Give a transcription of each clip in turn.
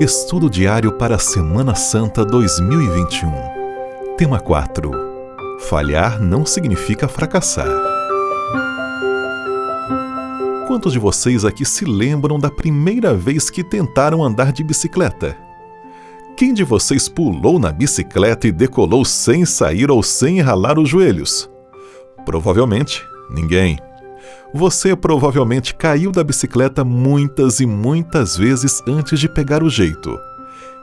Estudo diário para a Semana Santa 2021. Tema 4. Falhar não significa fracassar. Quantos de vocês aqui se lembram da primeira vez que tentaram andar de bicicleta? Quem de vocês pulou na bicicleta e decolou sem sair ou sem ralar os joelhos? Provavelmente ninguém. Você provavelmente caiu da bicicleta muitas e muitas vezes antes de pegar o jeito.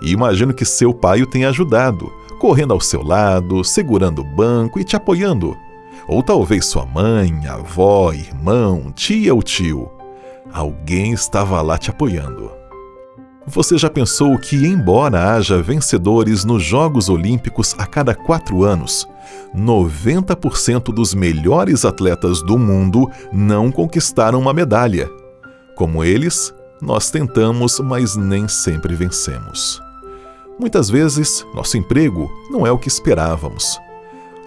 E imagino que seu pai o tenha ajudado, correndo ao seu lado, segurando o banco e te apoiando. Ou talvez sua mãe, avó, irmão, tia ou tio. Alguém estava lá te apoiando. Você já pensou que, embora haja vencedores nos Jogos Olímpicos a cada quatro anos, 90% dos melhores atletas do mundo não conquistaram uma medalha? Como eles, nós tentamos, mas nem sempre vencemos. Muitas vezes, nosso emprego não é o que esperávamos.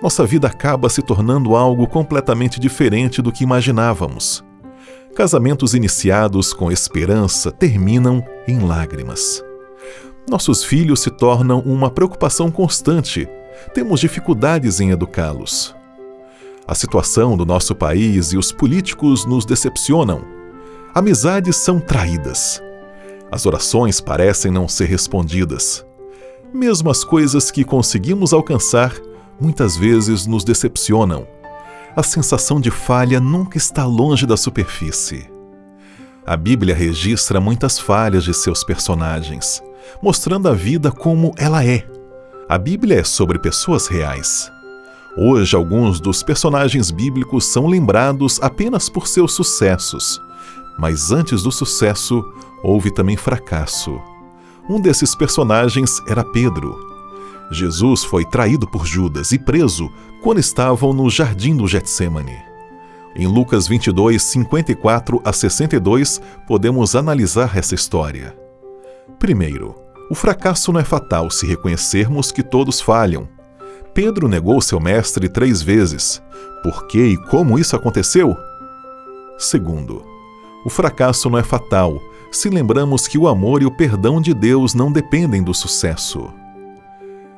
Nossa vida acaba se tornando algo completamente diferente do que imaginávamos. Casamentos iniciados com esperança terminam em lágrimas. Nossos filhos se tornam uma preocupação constante. Temos dificuldades em educá-los. A situação do nosso país e os políticos nos decepcionam. Amizades são traídas. As orações parecem não ser respondidas. Mesmo as coisas que conseguimos alcançar muitas vezes nos decepcionam a sensação de falha nunca está longe da superfície. A Bíblia registra muitas falhas de seus personagens, mostrando a vida como ela é. A Bíblia é sobre pessoas reais. Hoje, alguns dos personagens bíblicos são lembrados apenas por seus sucessos, mas antes do sucesso houve também fracasso. Um desses personagens era Pedro. Jesus foi traído por Judas e preso quando estavam no jardim do Getsemane. Em Lucas 22, 54 a 62, podemos analisar essa história. Primeiro, o fracasso não é fatal se reconhecermos que todos falham. Pedro negou seu mestre três vezes. Por que e como isso aconteceu? Segundo, o fracasso não é fatal se lembramos que o amor e o perdão de Deus não dependem do sucesso.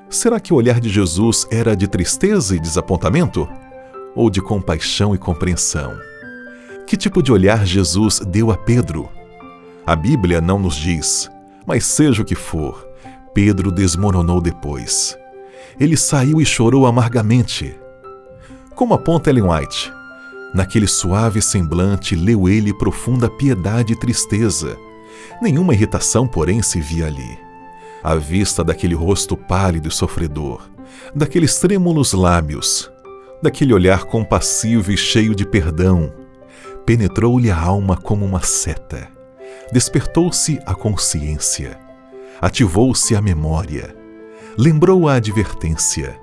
Será que o olhar de Jesus era de tristeza e desapontamento? Ou de compaixão e compreensão? Que tipo de olhar Jesus deu a Pedro? A Bíblia não nos diz, mas seja o que for, Pedro desmoronou depois. Ele saiu e chorou amargamente. Como aponta Ellen White, naquele suave semblante leu ele profunda piedade e tristeza. Nenhuma irritação, porém, se via ali à vista daquele rosto pálido e sofredor, daqueles trêmulos lábios, daquele olhar compassivo e cheio de perdão, penetrou-lhe a alma como uma seta. Despertou-se a consciência, ativou-se a memória, lembrou a advertência.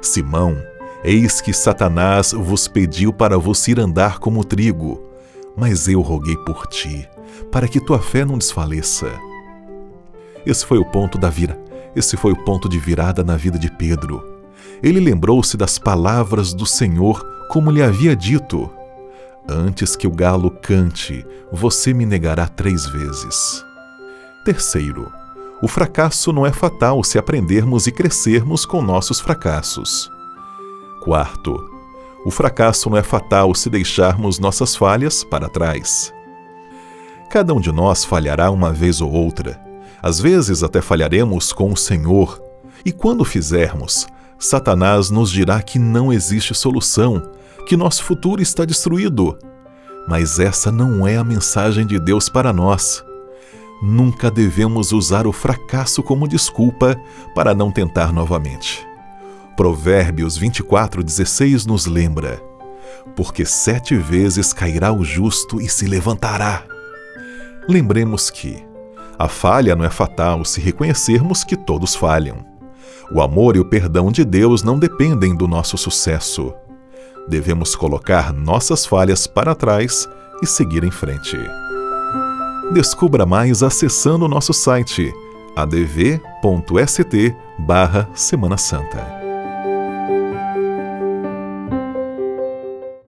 Simão, eis que Satanás vos pediu para vos ir andar como trigo, mas eu roguei por ti, para que tua fé não desfaleça. Esse foi o ponto da vira. Esse foi o ponto de virada na vida de Pedro. Ele lembrou-se das palavras do Senhor, como lhe havia dito: Antes que o galo cante, você me negará três vezes. Terceiro, o fracasso não é fatal se aprendermos e crescermos com nossos fracassos. Quarto, o fracasso não é fatal se deixarmos nossas falhas para trás. Cada um de nós falhará uma vez ou outra, às vezes até falharemos com o Senhor, e quando fizermos, Satanás nos dirá que não existe solução, que nosso futuro está destruído. Mas essa não é a mensagem de Deus para nós. Nunca devemos usar o fracasso como desculpa para não tentar novamente. Provérbios 24:16 nos lembra: Porque sete vezes cairá o justo e se levantará. Lembremos que a falha não é fatal se reconhecermos que todos falham. O amor e o perdão de Deus não dependem do nosso sucesso. Devemos colocar nossas falhas para trás e seguir em frente. Descubra mais acessando o nosso site adv.st/semana santa.